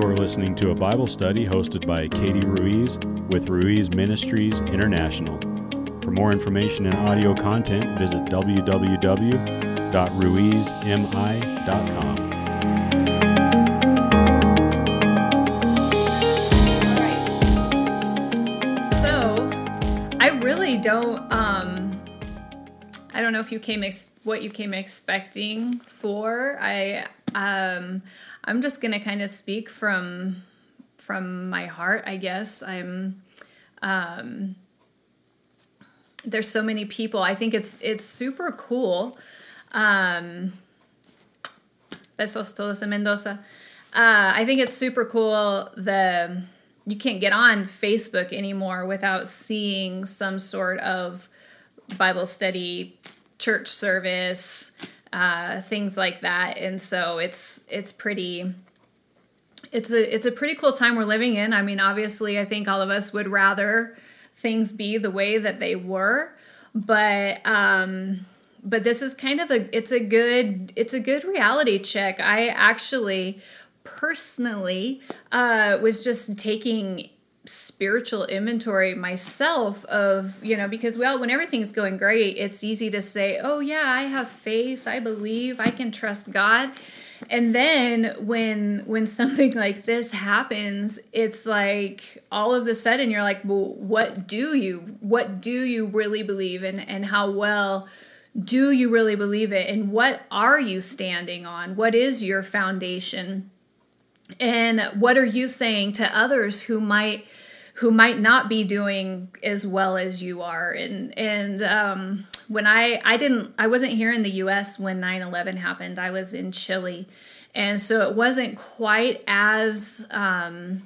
You're listening to a Bible study hosted by Katie Ruiz with Ruiz Ministries International. For more information and audio content, visit www.ruizmi.com. So, I really don't. Um, I don't know if you came ex- what you came expecting for. I um, I'm just gonna kind of speak from from my heart. I guess I'm. Um, there's so many people. I think it's it's super cool. Um, besos todos en Mendoza. Uh, I think it's super cool. The you can't get on Facebook anymore without seeing some sort of Bible study, church service, uh, things like that. And so it's it's pretty. It's a it's a pretty cool time we're living in. I mean, obviously, I think all of us would rather things be the way that they were, but um, but this is kind of a it's a good it's a good reality check. I actually personally uh, was just taking spiritual inventory myself of you know because well when everything's going great it's easy to say oh yeah i have faith. I believe. I can trust god. And then when when something like this happens it's like all of a sudden you're like well what do you what do you really believe and and how well do you really believe it? And what are you standing on? What is your foundation? And what are you saying to others who might who might not be doing as well as you are and and um, when i i didn't i wasn't here in the us when 9-11 happened i was in chile and so it wasn't quite as um,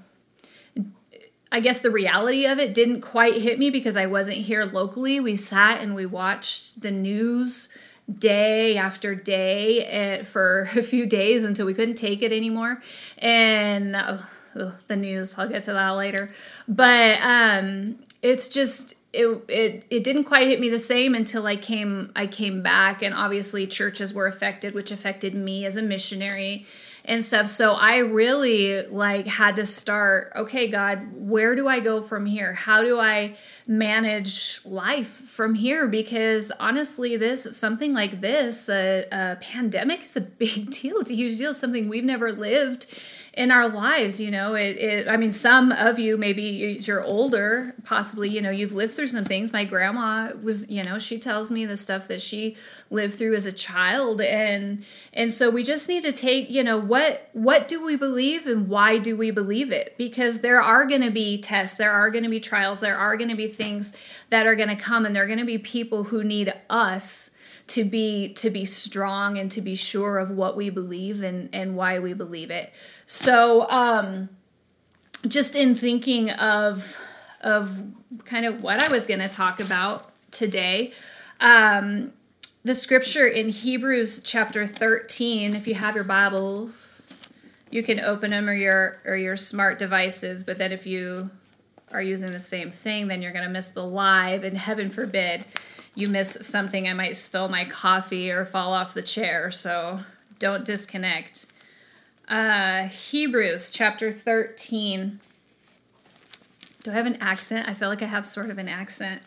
I guess the reality of it didn't quite hit me because I wasn't here locally. We sat and we watched the news day after day for a few days until we couldn't take it anymore. And uh, the news, I'll get to that later. But um, it's just it, it it didn't quite hit me the same until I came I came back. And obviously churches were affected which affected me as a missionary and stuff. So I really like had to start okay God where do I go from here? How do I manage life from here? Because honestly this something like this a, a pandemic is a big deal. It's a huge deal. Something we've never lived in our lives you know it, it i mean some of you maybe you're older possibly you know you've lived through some things. My grandma was you know she tells me the stuff that she lived through as a child. And and so we just need to take you know what what do we believe and why do we believe it? Because there are going to be tests there are going to be trials there are going to be things that are going to come and there are going to be people who need us to be to be strong and to be sure of what we believe and and why we believe it so um just in thinking of of kind of what i was going to talk about today um the scripture in hebrews chapter 13 if you have your bibles you can open them or your or your smart devices but then if you are using the same thing then you're going to miss the live and heaven forbid you miss something, I might spill my coffee or fall off the chair. So don't disconnect. Uh, Hebrews chapter 13. Do I have an accent? I feel like I have sort of an accent.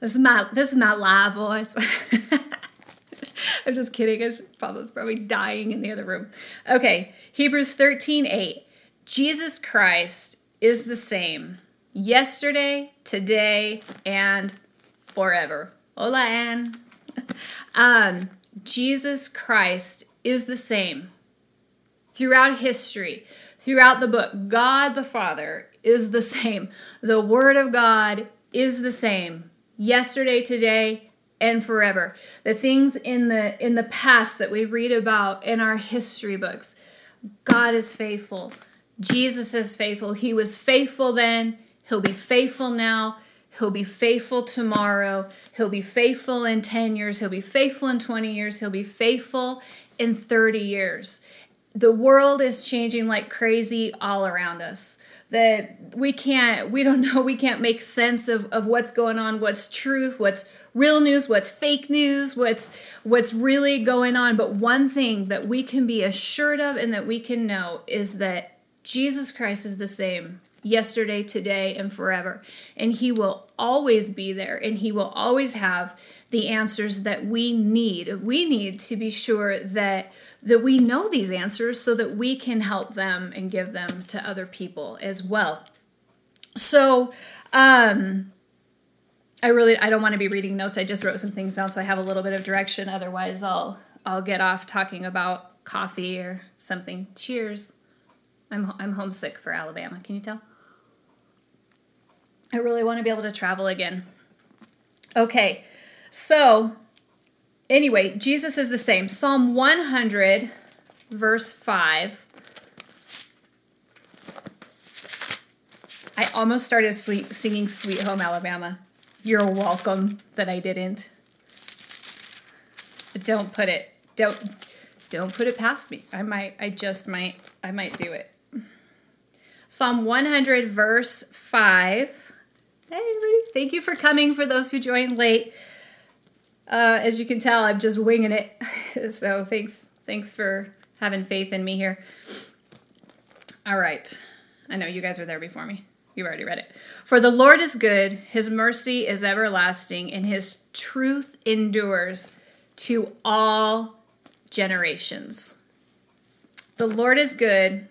This is my this is my live voice. I'm just kidding. It's probably, probably dying in the other room. Okay, Hebrews 13, 8. Jesus Christ is the same yesterday, today, and forever. Hola, Anne. Um, Jesus Christ is the same throughout history, throughout the book. God the Father is the same. The Word of God is the same yesterday, today, and forever. The things in the in the past that we read about in our history books. God is faithful. Jesus is faithful. He was faithful then. He'll be faithful now. He'll be faithful tomorrow. He'll be faithful in 10 years. He'll be faithful in 20 years. He'll be faithful in 30 years. The world is changing like crazy all around us. That we can't, we don't know, we can't make sense of, of what's going on, what's truth, what's real news, what's fake news, what's what's really going on. But one thing that we can be assured of and that we can know is that Jesus Christ is the same yesterday, today, and forever. And He will always be there and He will always have the answers that we need. We need to be sure that that we know these answers so that we can help them and give them to other people as well. So, um I really I don't want to be reading notes. I just wrote some things down so I have a little bit of direction. Otherwise, I'll I'll get off talking about coffee or something. Cheers. I'm I'm homesick for Alabama. Can you tell? I really want to be able to travel again. Okay. So, anyway, Jesus is the same. Psalm 100 verse 5 I almost started sweet, singing Sweet Home Alabama. You're welcome that I didn't. But don't put it don't don't put it past me. I might I just might I might do it. Psalm 100 verse 5. Hey everybody, thank you for coming for those who joined late. Uh, as you can tell, I'm just winging it. so thanks thanks for having faith in me here. All right. I know you guys are there before me. You've already read it. For the Lord is good, his mercy is everlasting, and his truth endures to all generations. The Lord is good,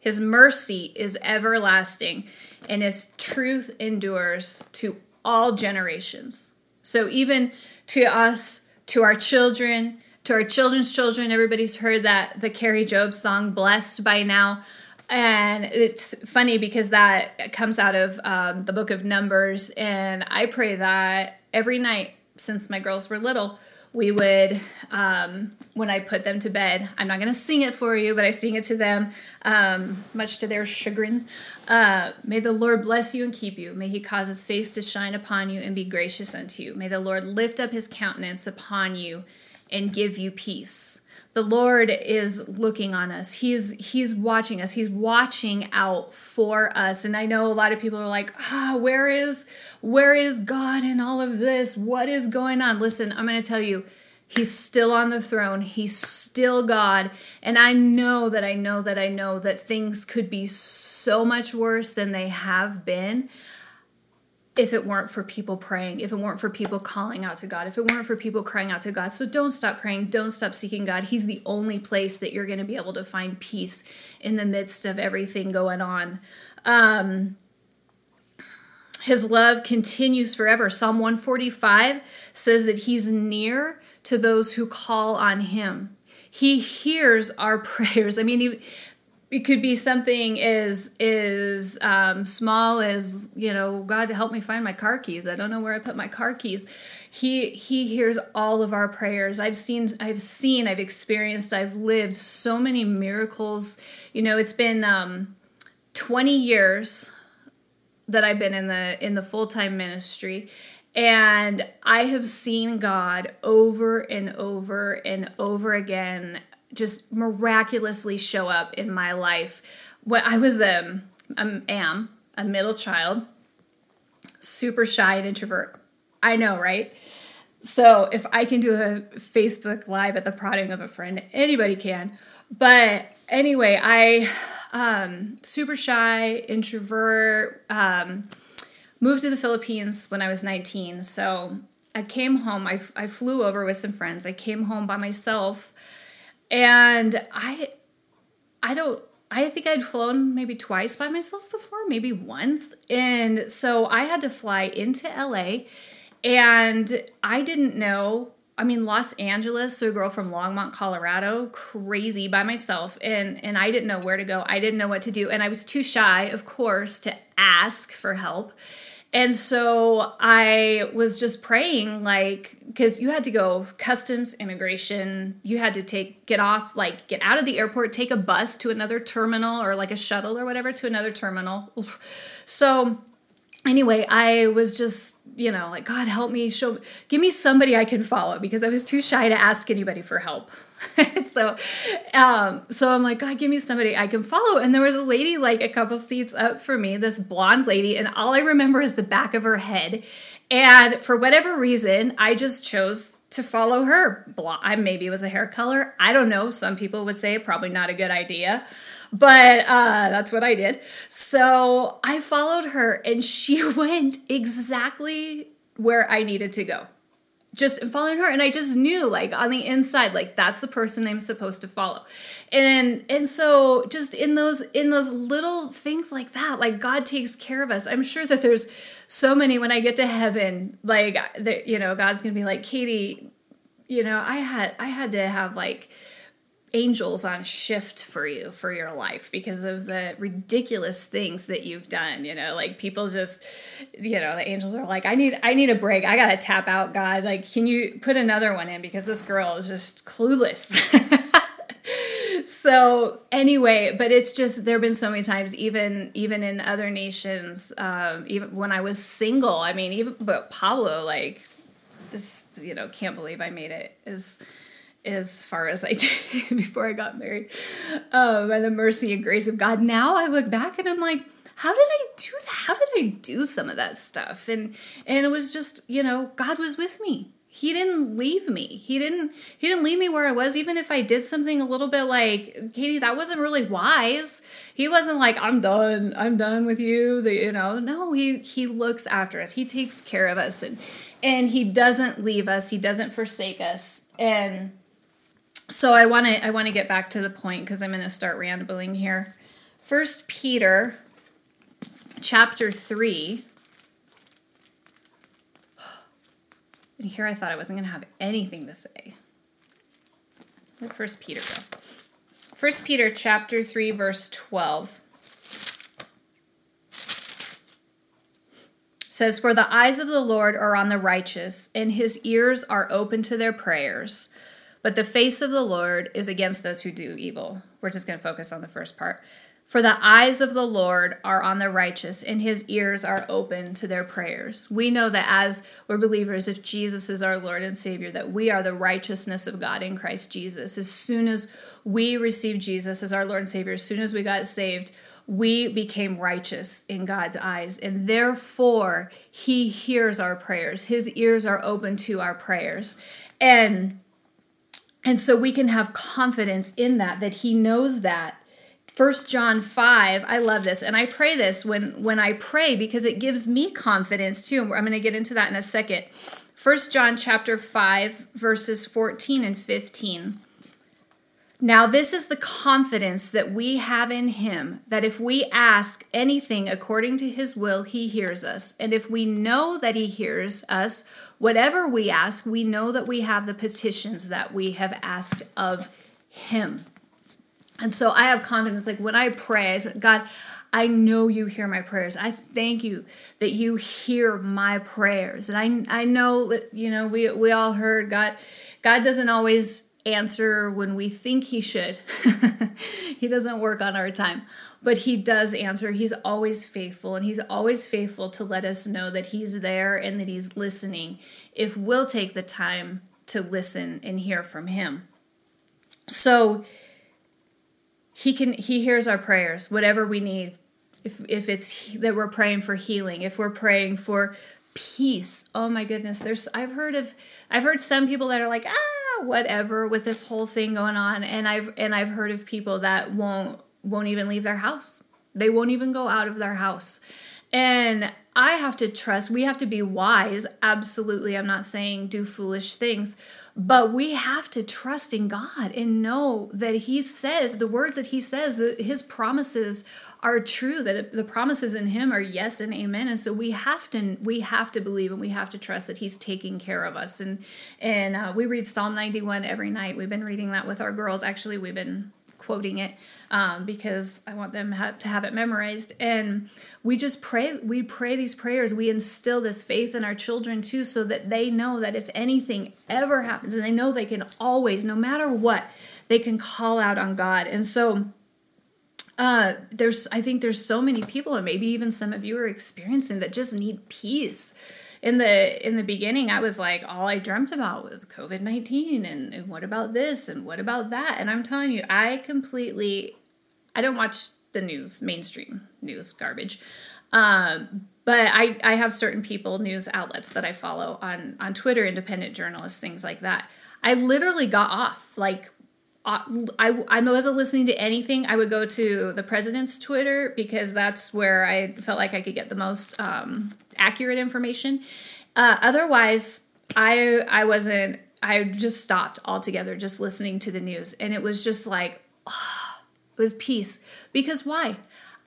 his mercy is everlasting, and his truth endures to all generations. So, even to us, to our children, to our children's children, everybody's heard that the Kari Jobe song, Blessed by Now. And it's funny because that comes out of um, the book of Numbers. And I pray that every night since my girls were little, we would, um, when I put them to bed, I'm not going to sing it for you, but I sing it to them, um, much to their chagrin. Uh, May the Lord bless you and keep you. May he cause his face to shine upon you and be gracious unto you. May the Lord lift up his countenance upon you and give you peace the Lord is looking on us. He's he's watching us. He's watching out for us. And I know a lot of people are like, "Ah, oh, where is where is God in all of this? What is going on?" Listen, I'm going to tell you, He's still on the throne. He's still God. And I know that I know that I know that things could be so much worse than they have been if it weren't for people praying, if it weren't for people calling out to God, if it weren't for people crying out to God. So don't stop praying, don't stop seeking God. He's the only place that you're going to be able to find peace in the midst of everything going on. Um, his love continues forever. Psalm 145 says that he's near to those who call on him. He hears our prayers. I mean, it could be something as is um, small as you know god help me find my car keys. I don't know where i put my car keys. He he hears all of our prayers. I've seen i've seen i've experienced i've lived so many miracles. You know it's been um, 20 years that i've been in the in the full-time ministry and i have seen god over and over and over again just miraculously show up in my life. When I was um, um am a middle child, super shy and introvert. I know, right? So if I can do a Facebook live at the prodding of a friend, anybody can. But anyway, I um super shy, introvert, um moved to the Philippines when I was 19. So I came home, I, I flew over with some friends. I came home by myself and I I don't I think I'd flown maybe twice by myself before, maybe once. And so I had to fly into LA and I didn't know I mean Los Angeles, so a girl from Longmont, Colorado, crazy by myself and and I didn't know where to go. I didn't know what to do and I was too shy, of course, to ask for help. And so I was just praying, like, because you had to go customs, immigration, you had to take, get off, like, get out of the airport, take a bus to another terminal or like a shuttle or whatever to another terminal. So, anyway, I was just, you know, like, God help me, show, give me somebody I can follow because I was too shy to ask anybody for help. so um so i'm like god give me somebody i can follow and there was a lady like a couple seats up for me this blonde lady and all i remember is the back of her head and for whatever reason i just chose to follow her. I maybe it was a hair color. I don't know. Some people would say probably not a good idea, but uh, that's what I did. So I followed her, and she went exactly where I needed to go just following her and i just knew like on the inside like that's the person i'm supposed to follow and and so just in those in those little things like that like god takes care of us i'm sure that there's so many when i get to heaven like that you know god's gonna be like katie you know i had i had to have like angels on shift for you for your life because of the ridiculous things that you've done you know? Like people just you know the angels are like i need i need a break. I gotta tap out god. Like can you put another one in? Because this girl is just clueless so anyway but it's just there have been so many times even even in other nations um, even when i was single i mean even but pablo like this you know can't believe i made it is as far as I did before I got married um, by the mercy and grace of God. Now I look back and I'm like, how did I do that? How did I do some of that stuff? And and it was just, you know, God was with me. He didn't leave me. He didn't he didn't leave me where I was even if I did something a little bit like, Katie, that wasn't really wise. He wasn't like, I'm done. I'm done with you. The, you know, no, he he looks after us. He takes care of us and and he doesn't leave us. He doesn't forsake us. And so I want to I want to get back to the point because I'm going to start rambling here. First Peter chapter 3 and here I thought I wasn't going to have anything to say. Where'd First Peter go? First Peter chapter 3 verse 12 says for the eyes of the Lord are on the righteous and his ears are open to their prayers. But the face of the Lord is against those who do evil. We're just going to focus on the first part. For the eyes of the Lord are on the righteous, and his ears are open to their prayers. We know that as we're believers, if Jesus is our Lord and Savior, that we are the righteousness of God in Christ Jesus. As soon as we received Jesus as our Lord and Savior, as soon as we got saved, we became righteous in God's eyes, and therefore he hears our prayers. His ears are open to our prayers. And and so we can have confidence in that, that he knows that. First John 5, I love this. And I pray this when, when I pray because it gives me confidence too. I'm going to get into that in a second. First John chapter 5, verses 14 and 15. Now, this is the confidence that we have in him that if we ask anything according to his will, he hears us. And if we know that he hears us, whatever we ask, we know that we have the petitions that we have asked of him. And so I have confidence like when I pray, God, I know you hear my prayers. I thank you that you hear my prayers. And I I know that you know we we all heard God God doesn't always answer when we think he should. he doesn't work on our time, but he does answer. He's always faithful, and he's always faithful to let us know that he's there and that he's listening if we'll take the time to listen and hear from him. So he can he hears our prayers, whatever we need. If if it's that we're praying for healing, if we're praying for peace. Oh my goodness, there's I've heard of I've heard some people that are like, "Ah, whatever with this whole thing going on and I've and I've heard of people that won't won't even leave their house. They won't even go out of their house. And I have to trust, we have to be wise. Absolutely. I'm not saying do foolish things, but we have to trust in God and know that He says the words that He says, that His promises are true that the promises in him are yes and amen. And so we have to we have to believe and we have to trust that he's taking care of us. And and uh, we read psalm 91 every night. We've been reading that with our girls. Actually we've been quoting it um, because I want them have, to have it memorized. And we just pray, we pray these prayers. We instill this faith in our children too, so that they know that if anything ever happens, and they know they can always, no matter what, they can call out on God. And so uh, there's I think there's so many people, and maybe even some of you are experiencing that just need peace. In the in the beginning, I was like, all I dreamt about was COVID nineteen, and, and what about this, and what about that, and I'm telling you, I completely, I don't watch the news, mainstream news, garbage. Um, but I, I have certain people, news outlets that I follow on on Twitter, independent journalists, things like that. I literally got off like uh, I, I wasn't listening to anything. I would go to the president's Twitter because that's where I felt like I could get the most um, accurate information. Uh, otherwise, I I wasn't. I just stopped altogether, just listening to the news, and it was just like oh, it was peace. Because why?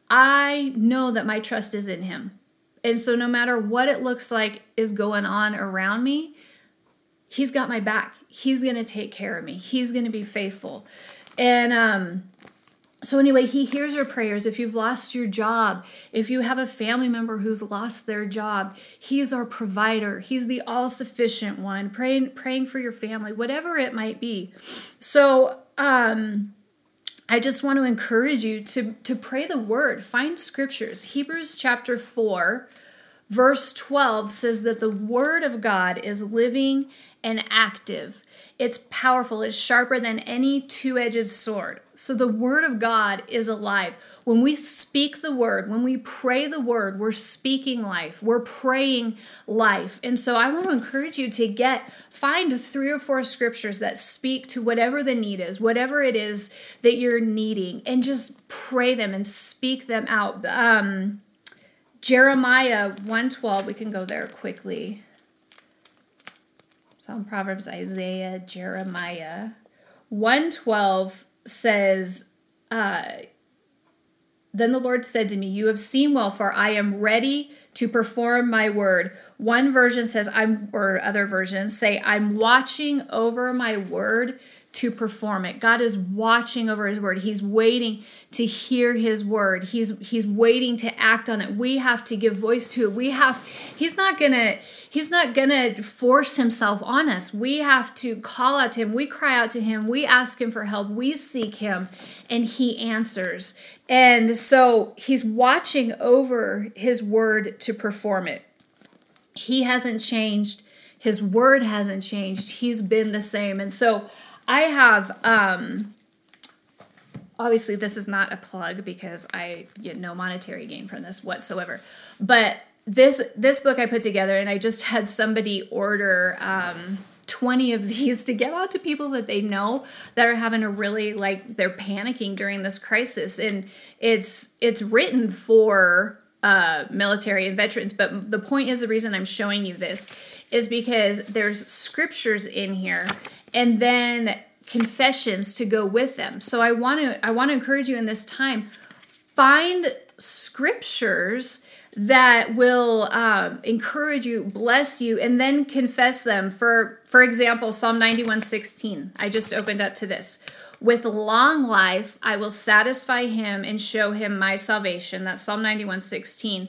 I know that my trust is in Him, and so no matter what it looks like is going on around me, He's got my back. He's to take care of me. He's to be faithful. And um, so, anyway, he hears your prayers. If you've lost your job, if you have a family member who's lost their job, he's our provider. He's the all sufficient one, praying, praying for your family, whatever it might be. So, um, I just want to encourage you to, to pray the word, find scriptures. Hebrews chapter 4, verse 12 says that the word of God is living and active. It's powerful, it's sharper than any two edged sword. So the word of God is alive. When we speak the word, when we pray the word, we're speaking life, we're praying life. And so I want to encourage you to get, find three or four scriptures that speak to whatever the need is, whatever it is that you're needing, and just pray them and speak them out. Um, Jeremiah 112, we can go there quickly. Psalm, Proverbs, Isaiah, Jeremiah. 112 says, uh, Then the Lord said to me, You have seen well, for I am ready to perform my word. One version says, I'm, or other versions say, I'm watching over my word to perform it. God is watching over his word. He's waiting to hear his word. He's he's waiting to act on it. We have to give voice to it. We have he's not going to he's not going to force himself on us. We have to call out to him. We cry out to him. We ask him for help. We seek him and he answers. And so he's watching over his word to perform it. He hasn't changed. His word hasn't changed. He's been the same. And so I have um obviously this is not a plug because I get no monetary gain from this whatsoever. But this this book I put together and I just had somebody order um 20 of these to get out to people that they know that are having a really like they're panicking during this crisis and it's it's written for uh, military and veterans but the point is the reason i'm showing you this is because there's scriptures in here and then confessions to go with them. So I want to I want to encourage you in this time find scriptures that will um, encourage you, bless you, and then confess them. For for example, Psalm 91, 16. I just opened up to this. With long life, I will satisfy him and show him my salvation. That's Psalm 91, 16.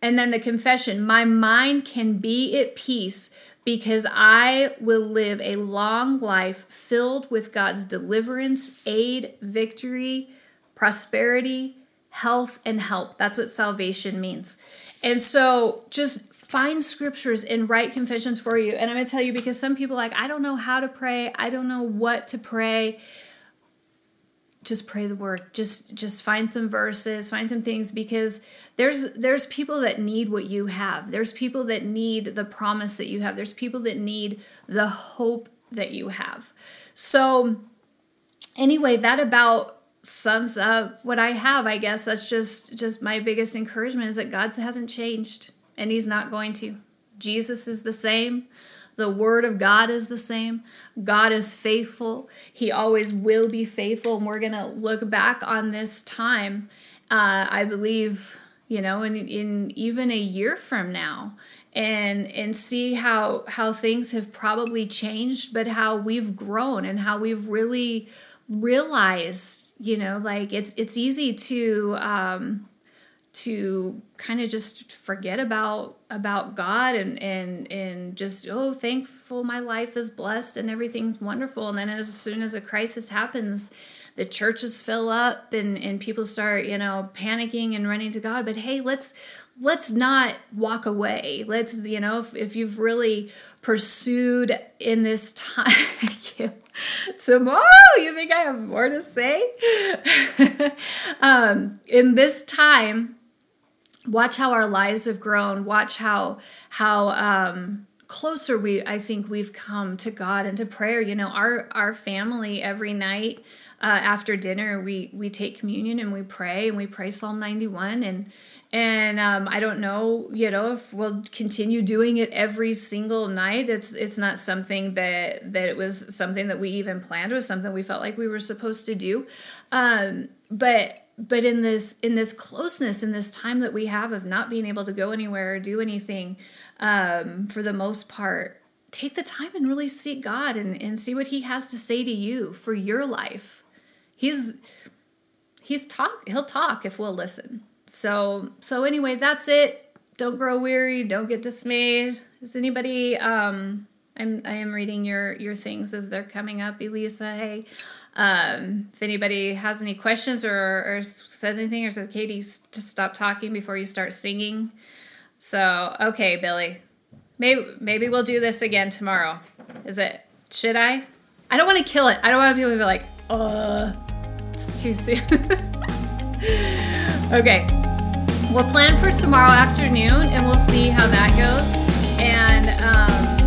And then the confession, my mind can be at peace because I will live a long life filled with God's deliverance, aid, victory, prosperity, health, and help. That's what salvation means. And so just find scriptures and write confessions for you. And I'm going to tell you because some people like, I don't know how to pray, I don't know what to pray just pray the word just just find some verses find some things because there's there's people that need what you have there's people that need the promise that you have there's people that need the hope that you have so anyway that about sums up what i have i guess that's just just my biggest encouragement is that god hasn't changed and he's not going to jesus is the same the word of God is the same. God is faithful. He always will be faithful. And we're going to look back on this time, uh, I believe, you know, in, in even a year from now and and see how how things have probably changed but how we've grown and how we've really realized you know like it's it's easy to um to kind of just forget about about God and and and just oh thankful my life is blessed and everything's wonderful. And then as soon as a crisis happens the churches fill up and and people start you know panicking and running to God. But hey let's let's not walk away. Let's you know if, if you've really pursued in this time tomorrow you think I have more to say? Um in this time watch how our lives have grown. Watch how how um closer we i think we've come to god and to prayer. You know our our family every night uh, after dinner we we take communion and we pray and we pray psalm 91 and and um, i don't know you know if we'll continue doing it every single night. It's it's not something that that it was something that we even planned. It was something we felt like we were supposed to do. Um, but but in this in this closeness in this time that we have of not being able to go anywhere or do anything um, for the most part take the time and really seek god and, and see what he has to say to you for your life he's he's talk he'll talk if we'll listen so so anyway that's it don't grow weary don't get dismayed is anybody um i'm i am reading your your things as they're coming up elisa hey um, if anybody has any questions or, or says anything or says, Katie, to stop talking before you start singing. So, okay, Billy, maybe maybe we'll do this again tomorrow. Is it? Should I? I don't want to kill it. I don't want people to be like, uh, it's too soon. okay, we'll plan for tomorrow afternoon and we'll see how that goes. And um,